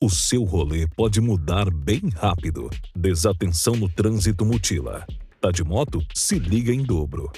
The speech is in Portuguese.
o seu rolê pode mudar bem rápido. Desatenção no trânsito mutila. Tá de moto? Se liga em dobro.